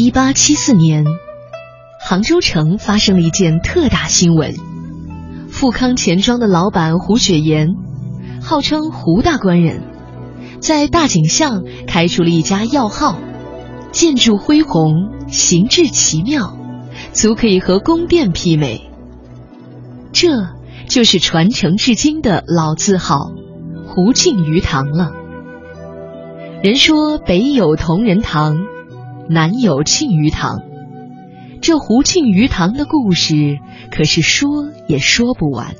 一八七四年，杭州城发生了一件特大新闻：富康钱庄的老板胡雪岩，号称胡大官人，在大井巷开出了一家药号，建筑恢宏，形制奇妙，足可以和宫殿媲美。这就是传承至今的老字号——胡庆余堂了。人说北有同仁堂，南有庆余堂。这胡庆余堂的故事可是说也说不完。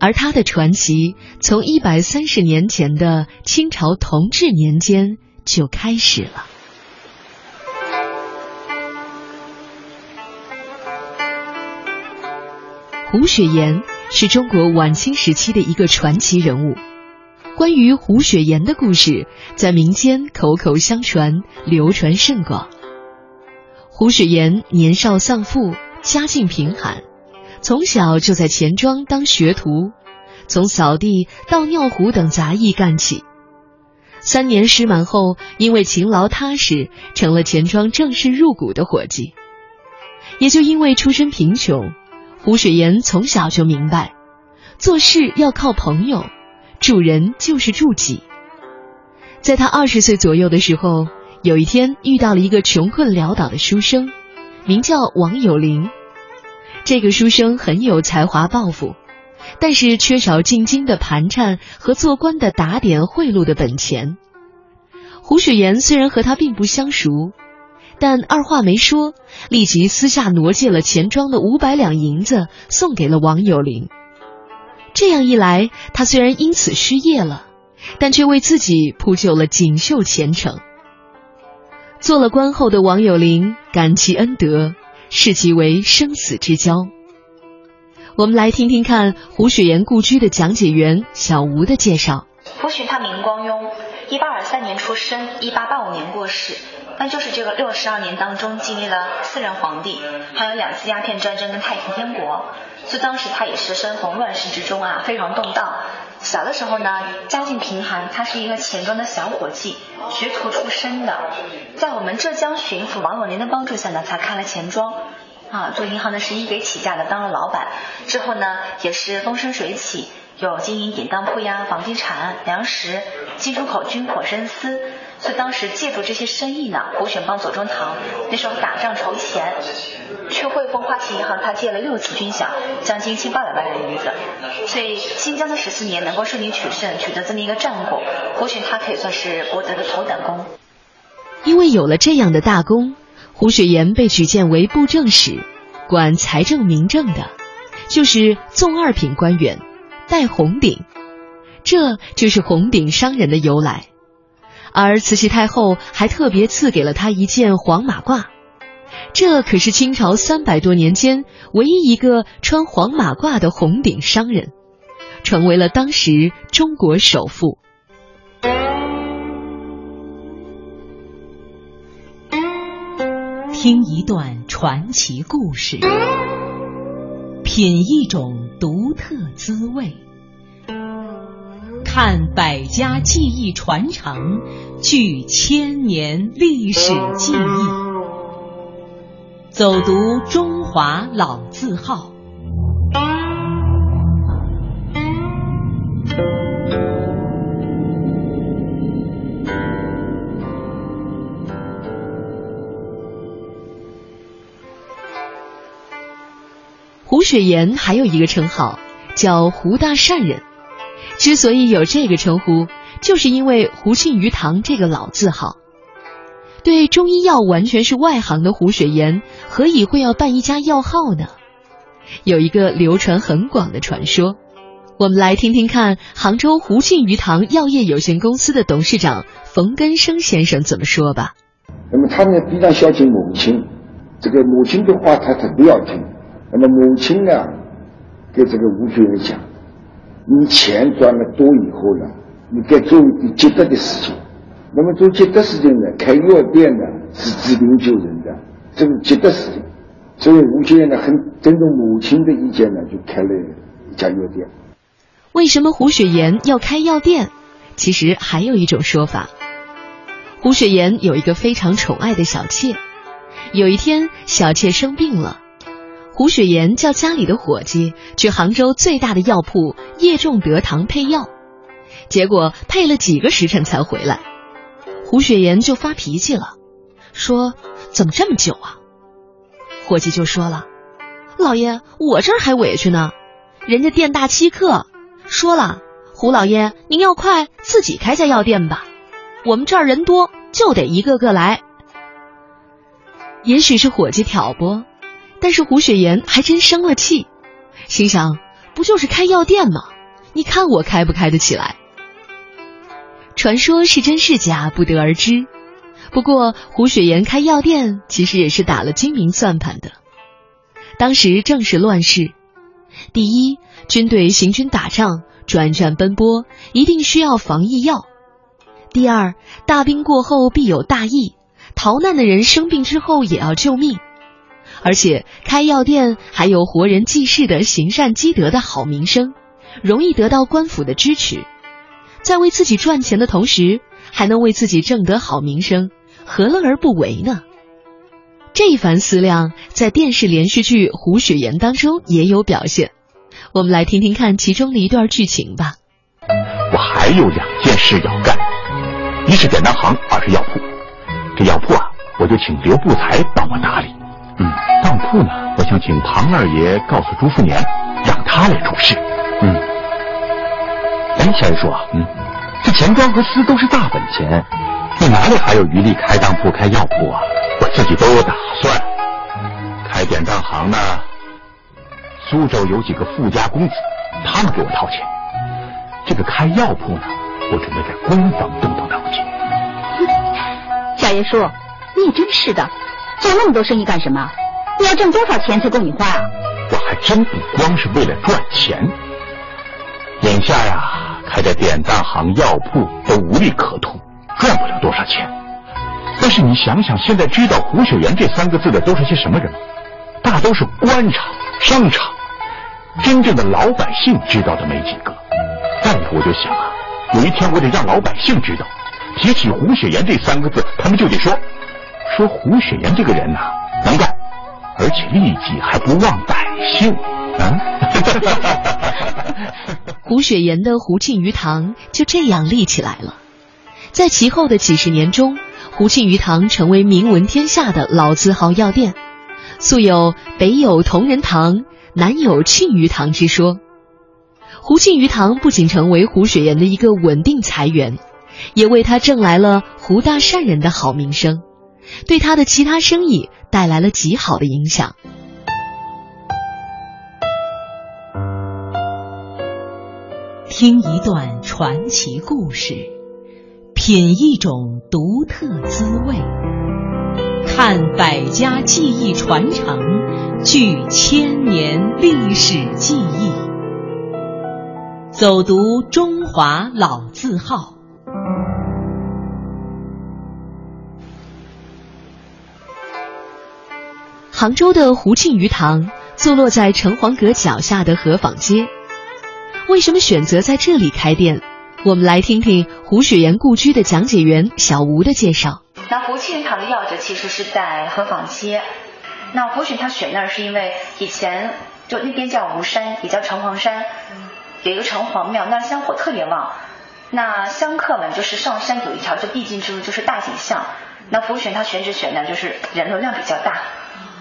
而他的传奇从一百三十年前的清朝同治年间就开始了。胡雪岩是中国晚清时期的一个传奇人物。关于胡雪岩的故事，在民间口口相传，流传甚广。胡雪岩年少丧父，家境贫寒，从小就在钱庄当学徒，从扫地、倒尿壶等杂役干起。三年师满后，因为勤劳踏实，成了钱庄正式入股的伙计。也就因为出身贫穷。胡雪岩从小就明白，做事要靠朋友，助人就是助己。在他二十岁左右的时候，有一天遇到了一个穷困潦倒的书生，名叫王有龄。这个书生很有才华抱负，但是缺少进京的盘缠和做官的打点贿赂的本钱。胡雪岩虽然和他并不相熟。但二话没说，立即私下挪借了钱庄的五百两银子，送给了王有龄。这样一来，他虽然因此失业了，但却为自己铺就了锦绣前程。做了官后的王有龄感其恩德，视其为生死之交。我们来听听看胡雪岩故居的讲解员小吴的介绍。胡雪他名光雍，一八二三年出生，一八八五年过世。那就是这个六十二年当中经历了四任皇帝，还有两次鸦片战争跟太平天国，所以当时他也是身逢乱世之中啊，非常动荡。小的时候呢，家境贫寒，他是一个钱庄的小伙计，学徒出身的，在我们浙江巡抚王有龄的帮助下呢，才开了钱庄。啊，做银行的是一给起家的，当了老板之后呢，也是风生水起，有经营典当铺呀、房地产、粮食、进出口军火生丝。所以当时借助这些生意呢，胡选帮左宗棠那时候打仗筹钱，去汇丰花旗银行，他借了六次军饷，将近近八百万人银子。所以新疆的十四年能够顺利取胜，取得这么一个战果，胡选他可以算是博得了头等功。因为有了这样的大功，胡雪岩被举荐为布政使，管财政民政的，就是纵二品官员，戴红顶，这就是红顶商人的由来。而慈禧太后还特别赐给了他一件黄马褂，这可是清朝三百多年间唯一一个穿黄马褂的红顶商人，成为了当时中国首富。听一段传奇故事，品一种独特滋味。看百家技艺传承，聚千年历史记忆，走读中华老字号。胡雪岩还有一个称号，叫胡大善人。之所以有这个称呼，就是因为胡庆余堂这个老字号。对中医药完全是外行的胡雪岩，何以会要办一家药号呢？有一个流传很广的传说，我们来听听看杭州胡庆余堂药业有限公司的董事长冯根生先生怎么说吧。那么他呢非常孝敬母亲，这个母亲的话他特别要听。那么母亲呢，给这个吴雪岩讲。你钱赚了多以后呢，你该做一点积德的事情。那么做积德事情呢，开药店呢是治病救人的，这个积德事情。所以吴先生呢很尊重母亲的意见呢，就开了一家药店。为什么胡雪岩要开药店？其实还有一种说法，胡雪岩有一个非常宠爱的小妾，有一天小妾生病了，胡雪岩叫家里的伙计去杭州最大的药铺叶仲德堂配药，结果配了几个时辰才回来，胡雪岩就发脾气了，说怎么这么久啊？伙计就说了，老爷我这儿还委屈呢，人家店大欺客，说了胡老爷您要快自己开家药店吧。我们这儿人多，就得一个个来。也许是伙计挑拨，但是胡雪岩还真生了气，心想：不就是开药店吗？你看我开不开得起来？传说是真是假，不得而知。不过胡雪岩开药店，其实也是打了精明算盘的。当时正是乱世，第一，军队行军打仗，转战奔波，一定需要防疫药。第二，大兵过后必有大疫，逃难的人生病之后也要救命，而且开药店还有活人济世的行善积德的好名声，容易得到官府的支持，在为自己赚钱的同时，还能为自己挣得好名声，何乐而不为呢？这一番思量在电视连续剧《胡雪岩》当中也有表现，我们来听听看其中的一段剧情吧。我还有两件事要干。一是典当行，二是药铺。这药铺啊，我就请刘步才帮我打理。嗯，当铺呢，我想请庞二爷告诉朱福年，让他来主事。嗯。哎，小爷说啊，嗯，这钱庄和丝都是大本钱，你哪里还有余力开当铺、开药铺啊？我自己都有打算。开典当行呢，苏州有几个富家公子，他们给我掏钱。这个开药铺呢？我准备在官房动动脑筋。小爷叔，你也真是的，做那么多生意干什么？你要挣多少钱才够你花啊？我还真不光是为了赚钱。眼下呀，开的典当行、药铺都无利可图，赚不了多少钱。但是你想想，现在知道胡雪岩这三个字的都是些什么人？大都是官场、商场，真正的老百姓知道的没几个。再以后我就想啊。有一天，我得让老百姓知道，提起胡雪岩这三个字，他们就得说，说胡雪岩这个人呐，能干，而且利己还不忘百姓。啊！胡雪岩的胡庆余堂就这样立起来了。在其后的几十年中，胡庆余堂成为名闻天下的老字号药店，素有北有同仁堂，南有庆余堂之说。胡庆余堂不仅成为胡雪岩的一个稳定财源，也为他挣来了胡大善人的好名声，对他的其他生意带来了极好的影响。听一段传奇故事，品一种独特滋味，看百家技艺传承，聚千年历史记忆。走读中华老字号。杭州的胡庆余堂坐落在城隍阁脚下的河坊街。为什么选择在这里开店？我们来听听胡雪岩故居的讲解员小吴的介绍。那胡庆余堂的要址其实是在河坊街。那胡雪他选那儿是因为以前就那边叫吴山，也叫城隍山。有一个城隍庙，那香火特别旺。那香客们就是上山有一条就必经之路，就是大井巷。那服务选他选址选的就是人流量比较大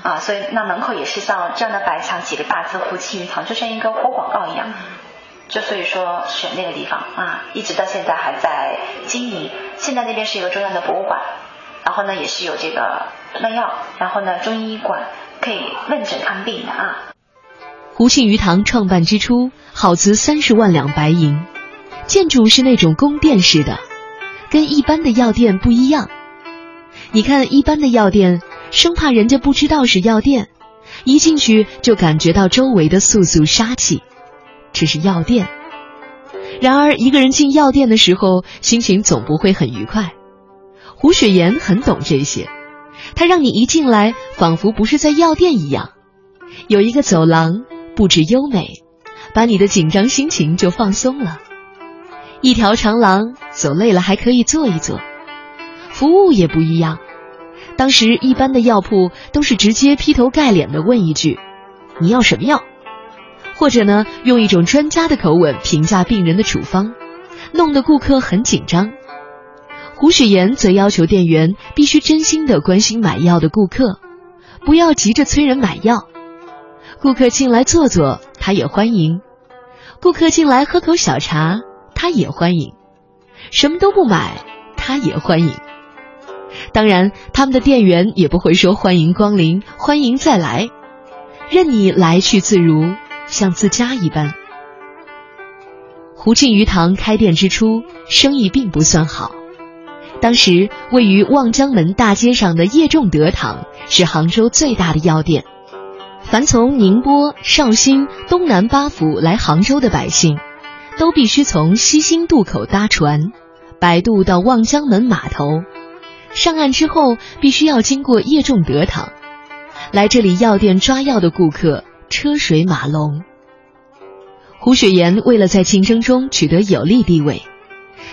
啊，所以那门口也是像这样的白墙，几个大字“胡庆余堂”，就像一个活广告一样。就所以说选那个地方啊，一直到现在还在经营。现在那边是一个中央的博物馆，然后呢也是有这个卖药，然后呢中医馆可以问诊看病的啊。胡庆余堂创办之初，耗资三十万两白银，建筑是那种宫殿式的，跟一般的药店不一样。你看，一般的药店生怕人家不知道是药店，一进去就感觉到周围的肃肃杀气。这是药店。然而，一个人进药店的时候，心情总不会很愉快。胡雪岩很懂这些，他让你一进来，仿佛不是在药店一样，有一个走廊。布置优美，把你的紧张心情就放松了。一条长廊，走累了还可以坐一坐。服务也不一样。当时一般的药铺都是直接劈头盖脸的问一句：“你要什么药？”或者呢，用一种专家的口吻评价病人的处方，弄得顾客很紧张。胡雪岩则要求店员必须真心的关心买药的顾客，不要急着催人买药。顾客进来坐坐，他也欢迎；顾客进来喝口小茶，他也欢迎；什么都不买，他也欢迎。当然，他们的店员也不会说欢迎光临、欢迎再来，任你来去自如，像自家一般。胡庆余堂开店之初，生意并不算好。当时位于望江门大街上的叶仲德堂是杭州最大的药店。凡从宁波、绍兴、东南八府来杭州的百姓，都必须从西兴渡口搭船，摆渡到望江门码头。上岸之后，必须要经过叶仲德堂。来这里药店抓药的顾客车水马龙。胡雪岩为了在竞争中取得有利地位。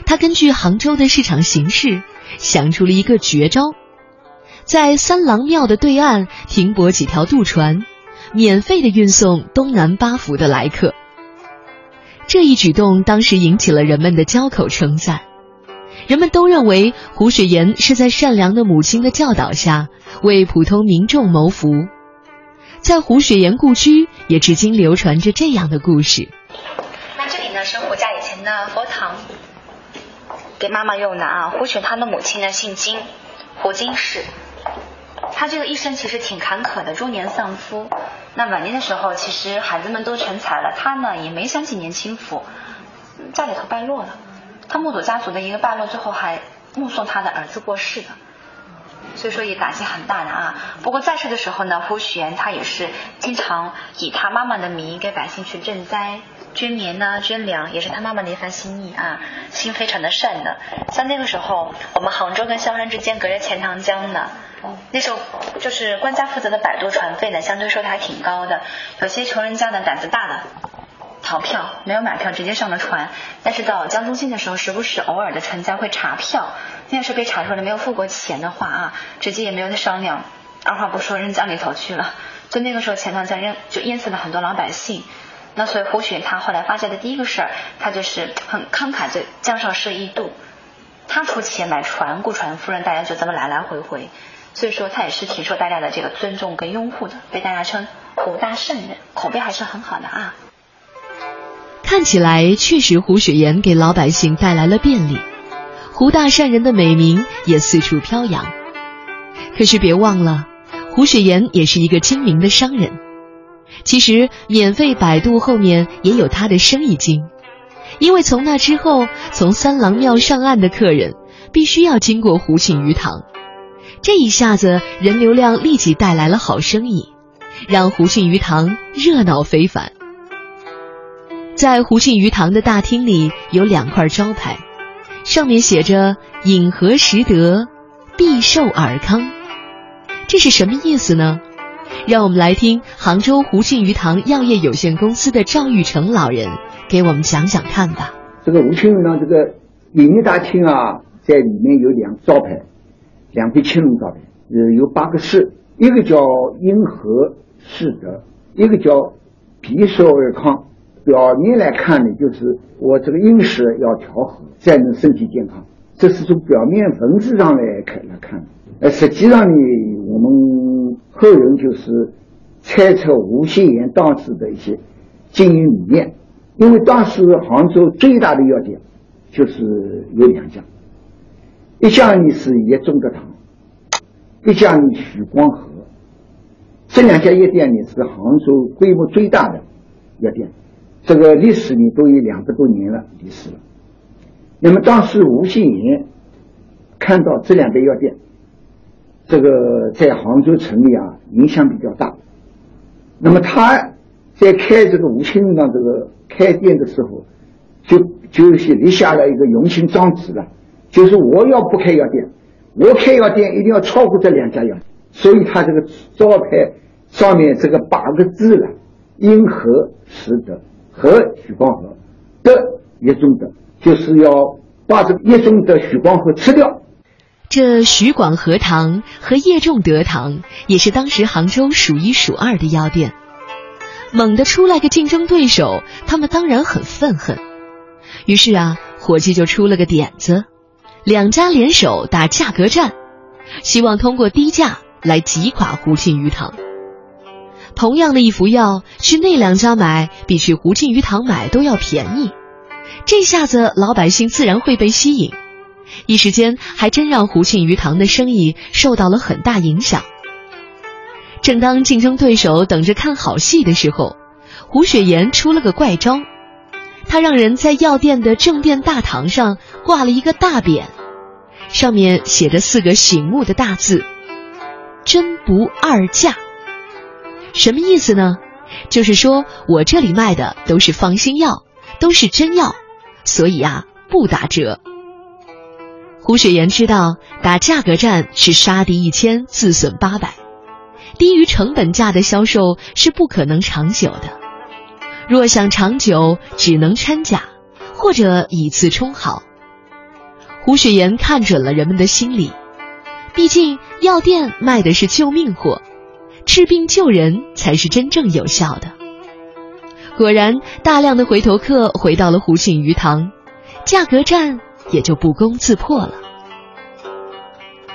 他根据杭州的市场形势，想出了一个绝招，在三郎庙的对岸停泊几条渡船，免费的运送东南八府的来客。这一举动当时引起了人们的交口称赞，人们都认为胡雪岩是在善良的母亲的教导下为普通民众谋福。在胡雪岩故居，也至今流传着这样的故事。那这里呢，是胡家以前的佛堂。给妈妈用的啊，胡雪他的母亲呢姓金，胡金氏。她这个一生其实挺坎坷的，中年丧夫。那晚年的时候，其实孩子们都成才了，她呢也没享几年清福，家里头败落了。他目睹家族的一个败落，最后还目送他的儿子过世的，所以说也打击很大的啊。不过在世的时候呢，胡雪岩他也是经常以他妈妈的名义给百姓去赈灾。捐棉呐，捐粮也是他妈妈的一番心意啊，心非常的善的。像那个时候，我们杭州跟萧山之间隔着钱塘江呢，那时候就是官家负责的摆渡船费呢，相对收的还挺高的。有些穷人家呢胆子大的，逃票没有买票直接上了船，但是到江中心的时候，时不时偶尔的船家会查票，要是被查出来没有付过钱的话啊，直接也没有再商量，二话不说扔江里头去了。就那个时候钱塘江淹就淹死了很多老百姓。那所以胡雪他后来发现的第一个事儿，他就是很慷慨，就江上设一渡，他出钱买船雇船夫人，大家就这么来来回回，所以说他也是挺受大家的这个尊重跟拥护的，被大家称胡大圣人，口碑还是很好的啊。看起来确实胡雪岩给老百姓带来了便利，胡大善人的美名也四处飘扬。可是别忘了，胡雪岩也是一个精明的商人。其实，免费摆渡后面也有他的生意经，因为从那之后，从三郎庙上岸的客人必须要经过胡庆余堂，这一下子人流量立即带来了好生意，让胡庆余堂热闹非凡。在胡庆余堂的大厅里有两块招牌，上面写着“饮和食得，必寿尔康”，这是什么意思呢？让我们来听杭州胡庆余堂药业有限公司的赵玉成老人给我们讲讲看吧。这个胡庆余堂这个营业大厅啊，在里面有两招牌，两块青龙招牌，呃，有八个字，一个叫因和适德，一个叫必寿尔康。表面来看呢，就是我这个饮食要调和，才能身体健康。这是从表面文字上来看来看，而，实际上呢，我们。后人就是猜测吴谢岩当时的一些经营理念，因为当时杭州最大的药店就是有两家，一家呢是叶中德堂，一家呢许光和，这两家药店呢是杭州规模最大的药店，这个历史呢都有两百多年了历史了。那么当时吴谢岩看到这两家药店。这个在杭州城里啊，影响比较大。那么他在开这个吴庆余堂这个开店的时候，就就是立下了一个永兴庄旨了，就是我要不开药店，我开药店一定要超过这两家药。所以他这个招牌上面这个八个字了：因何使得，和许光和，的叶中德，就是要把这个叶中德、许光和吃掉。这许广和堂和叶仲德堂也是当时杭州数一数二的药店。猛地出来个竞争对手，他们当然很愤恨。于是啊，伙计就出了个点子，两家联手打价格战，希望通过低价来击垮胡庆余堂。同样的一副药，去那两家买比去胡庆余堂买都要便宜，这下子老百姓自然会被吸引。一时间，还真让胡庆余堂的生意受到了很大影响。正当竞争对手等着看好戏的时候，胡雪岩出了个怪招，他让人在药店的正殿大堂上挂了一个大匾，上面写着四个醒目的大字：“真不二价。”什么意思呢？就是说我这里卖的都是放心药，都是真药，所以啊不打折。胡雪岩知道打价格战是杀敌一千自损八百，低于成本价的销售是不可能长久的。若想长久，只能掺假或者以次充好。胡雪岩看准了人们的心理，毕竟药店卖的是救命货，治病救人才是真正有效的。果然，大量的回头客回到了胡庆余堂，价格战。也就不攻自破了。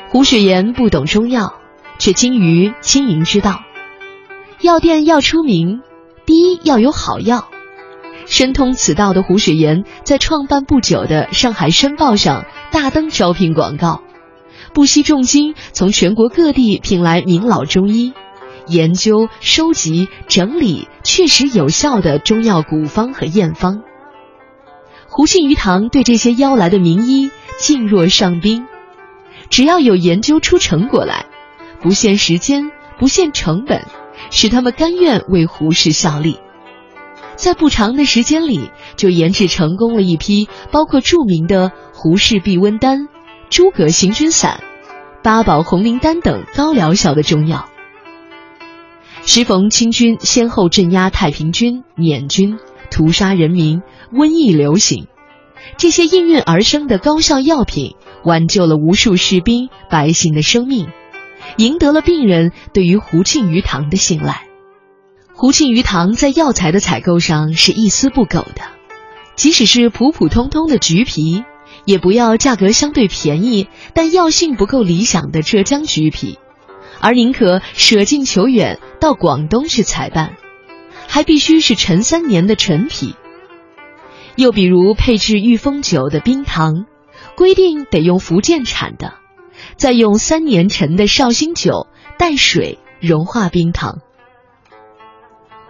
胡雪岩不懂中药，却精于经营之道。药店要出名，第一要有好药。深通此道的胡雪岩，在创办不久的《上海申报》上大登招聘广告，不惜重金从全国各地聘来名老中医，研究、收集、整理确实有效的中药古方和验方。胡庆余堂对这些邀来的名医敬若上宾，只要有研究出成果来，不限时间，不限成本，使他们甘愿为胡氏效力。在不长的时间里，就研制成功了一批包括著名的胡氏避瘟丹、诸葛行军散、八宝红灵丹等高疗效的中药。时逢清军先后镇压太平军、捻军。屠杀人民，瘟疫流行，这些应运而生的高效药品，挽救了无数士兵、百姓的生命，赢得了病人对于胡庆余堂的信赖。胡庆余堂在药材的采购上是一丝不苟的，即使是普普通通的橘皮，也不要价格相对便宜但药性不够理想的浙江橘皮，而宁可舍近求远到广东去采办。还必须是陈三年的陈皮。又比如配制御风酒的冰糖，规定得用福建产的，再用三年陈的绍兴酒带水融化冰糖。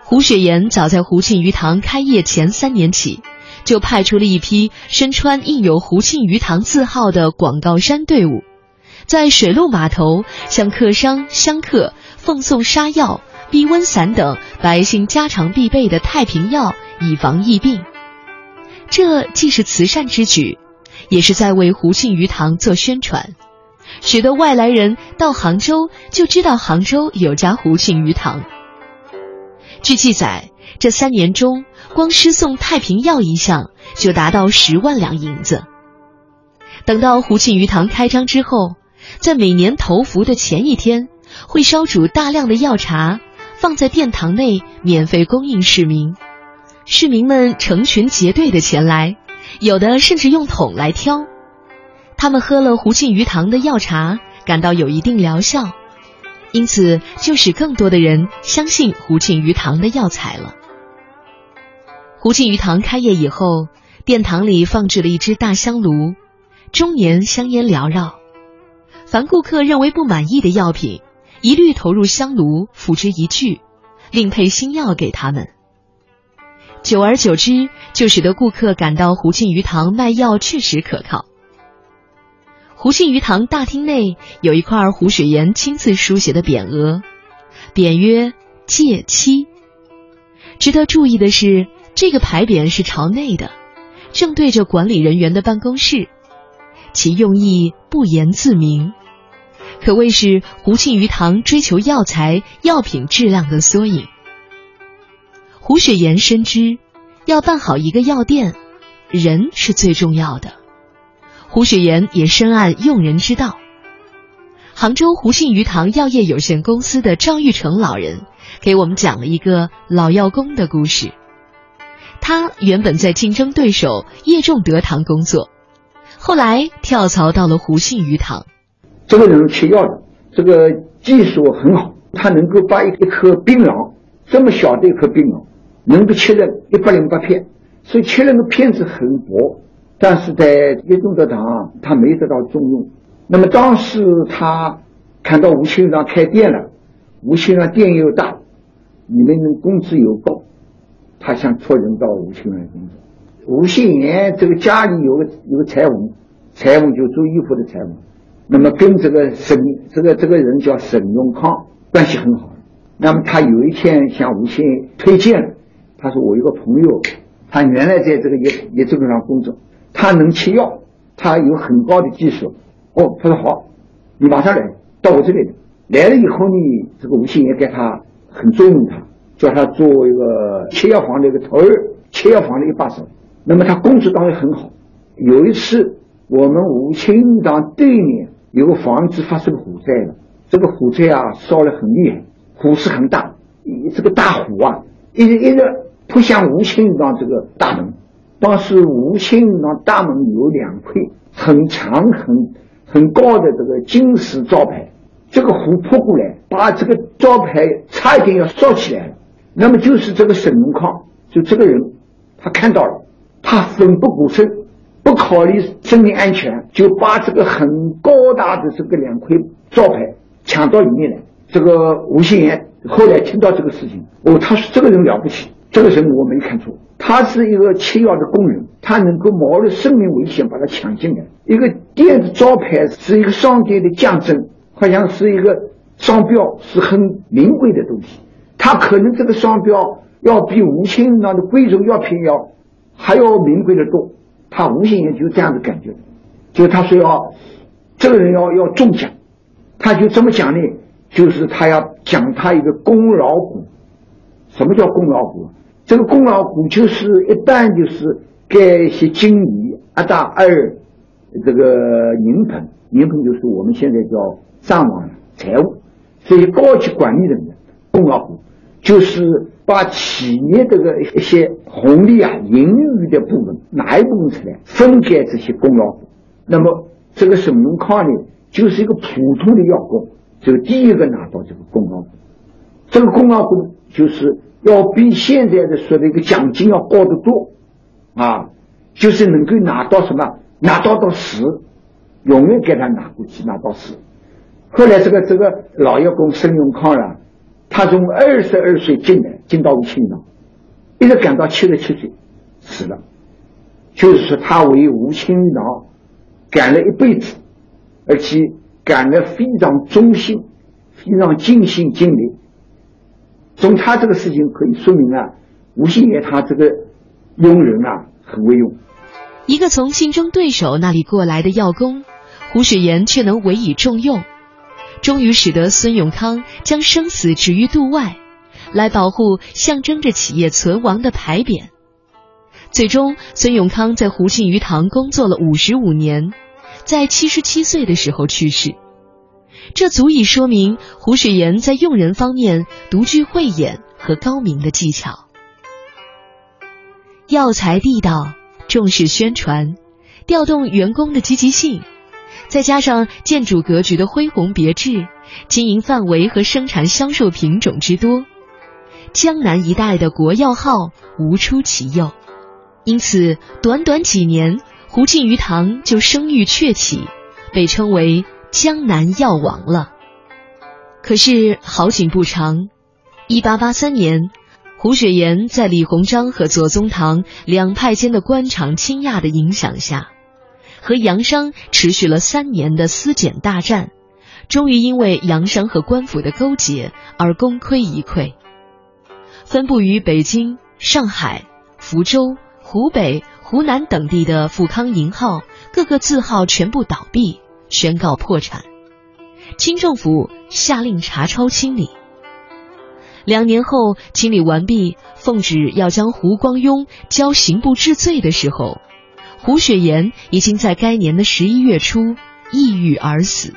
胡雪岩早在胡庆余堂开业前三年起，就派出了一批身穿印有胡庆余堂字号的广告衫队伍，在水陆码头向客商香客奉送杀药。避瘟散等百姓家常必备的太平药，以防疫病。这既是慈善之举，也是在为胡庆余堂做宣传，许多外来人到杭州就知道杭州有家胡庆余堂。据记载，这三年中，光施送太平药一项就达到十万两银子。等到胡庆余堂开张之后，在每年头伏的前一天，会烧煮大量的药茶。放在殿堂内，免费供应市民。市民们成群结队的前来，有的甚至用桶来挑。他们喝了胡庆余堂的药茶，感到有一定疗效，因此就使更多的人相信胡庆余堂的药材了。胡庆余堂开业以后，殿堂里放置了一只大香炉，终年香烟缭绕。凡顾客认为不满意的药品。一律投入香炉，付之一炬，另配新药给他们。久而久之，就使得顾客感到胡庆余堂卖药确实可靠。胡庆余堂大厅内有一块胡雪岩亲自书写的匾额，匾曰“戒妻”。值得注意的是，这个牌匾是朝内的，正对着管理人员的办公室，其用意不言自明。可谓是胡庆余堂追求药材药品质量的缩影。胡雪岩深知，要办好一个药店，人是最重要的。胡雪岩也深谙用人之道，杭州胡庆余堂药业有限公司的张玉成老人给我们讲了一个老药工的故事。他原本在竞争对手叶仲德堂工作，后来跳槽到了湖信鱼塘。这个人切药的，这个技术很好，他能够把一颗槟榔这么小的一颗槟榔，能够切成一百零八片，所以切那个片子很薄。但是在叶仲德堂，他没得到重用。那么当时他看到吴清源开店了，吴清源店又大，里面的工资又高，他想托人到吴清源工作。吴信言这个家里有个有个裁缝，裁缝就做衣服的裁缝，那么跟这个沈这个这个人叫沈永康关系很好。那么他有一天向吴信推荐了，他说我有个朋友，他原来在这个叶叶仲德上工作，他能切药，他有很高的技术。哦，他说好，你马上来到我这里来。了以后呢，这个吴兴也给他很重用他，叫他做一个切药房的一个头儿，切药房的一把手。那么他工作当然很好。有一次，我们吴清当对面有个房子发生火灾了，这个火灾啊烧得很厉害，火势很大，这个大火啊一直一直扑向吴清堂这个大门。当时吴清堂大门有两块很长很。很高的这个金石招牌，这个火扑过来，把这个招牌差一点要烧起来了。那么就是这个沈荣康，就这个人，他看到了，他奋不顾身，不考虑生命安全，就把这个很高大的这个两块招牌抢到里面来。这个吴兴言后来听到这个事情，哦，他说这个人了不起，这个人我没看错。他是一个切药的工人，他能够冒着生命危险把他抢进来。一个店的招牌是一个商店的象征，好像是一个商标，是很名贵的东西。他可能这个商标要比吴兴那的贵重药品要还要名贵的多。他无形也就这样子感觉，就他说要这个人要要中奖，他就这么讲呢，就是他要讲他一个功劳股。什么叫功劳股？这个功劳股就是一旦就是给一些经理一大二这个人捧，人捧就是我们现在叫账网财务这些高级管理人员功劳股，就是把企业这个一些红利啊盈余的部分拿一部分出来分给这些功劳股。那么这个沈永康呢，就是一个普通的药工，就第一个拿到这个功劳股。这个功劳股就是。要比现在的说的一个奖金要高得多，啊，就是能够拿到什么，拿到到死，永远给他拿过去，拿到死。后来这个这个老药工沈永康啊，他从二十二岁进来，进到吴清堂，一直干到七十七岁死了，就是说他为吴清堂干了一辈子，而且干得非常忠心，非常尽心尽力。从他这个事情可以说明啊，吴兴业他这个用人啊很会用。一个从竞争对手那里过来的药工，胡雪岩却能委以重用，终于使得孙永康将生死置于度外，来保护象征着企业存亡的牌匾。最终，孙永康在胡庆余堂工作了五十五年，在七十七岁的时候去世。这足以说明胡雪岩在用人方面独具慧眼和高明的技巧。药材地道，重视宣传，调动员工的积极性，再加上建筑格局的恢宏别致，经营范围和生产销售品种之多，江南一带的国药号无出其右。因此，短短几年，胡进鱼塘就声誉鹊起，被称为。江南药王了。可是好景不长，一八八三年，胡雪岩在李鸿章和左宗棠两派间的官场倾轧的影响下，和洋商持续了三年的私检大战，终于因为洋商和官府的勾结而功亏一篑。分布于北京、上海、福州、湖北、湖南等地的富康银号，各个字号全部倒闭。宣告破产，清政府下令查抄清理。两年后清理完毕，奉旨要将胡光庸交刑部治罪的时候，胡雪岩已经在该年的十一月初抑郁而死。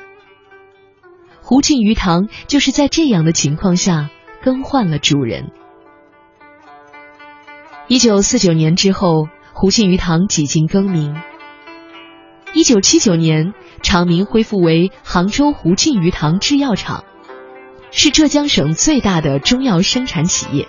胡庆余堂就是在这样的情况下更换了主人。一九四九年之后，胡庆余堂几经更名。一九七九年，厂名恢复为杭州胡庆余堂制药厂，是浙江省最大的中药生产企业。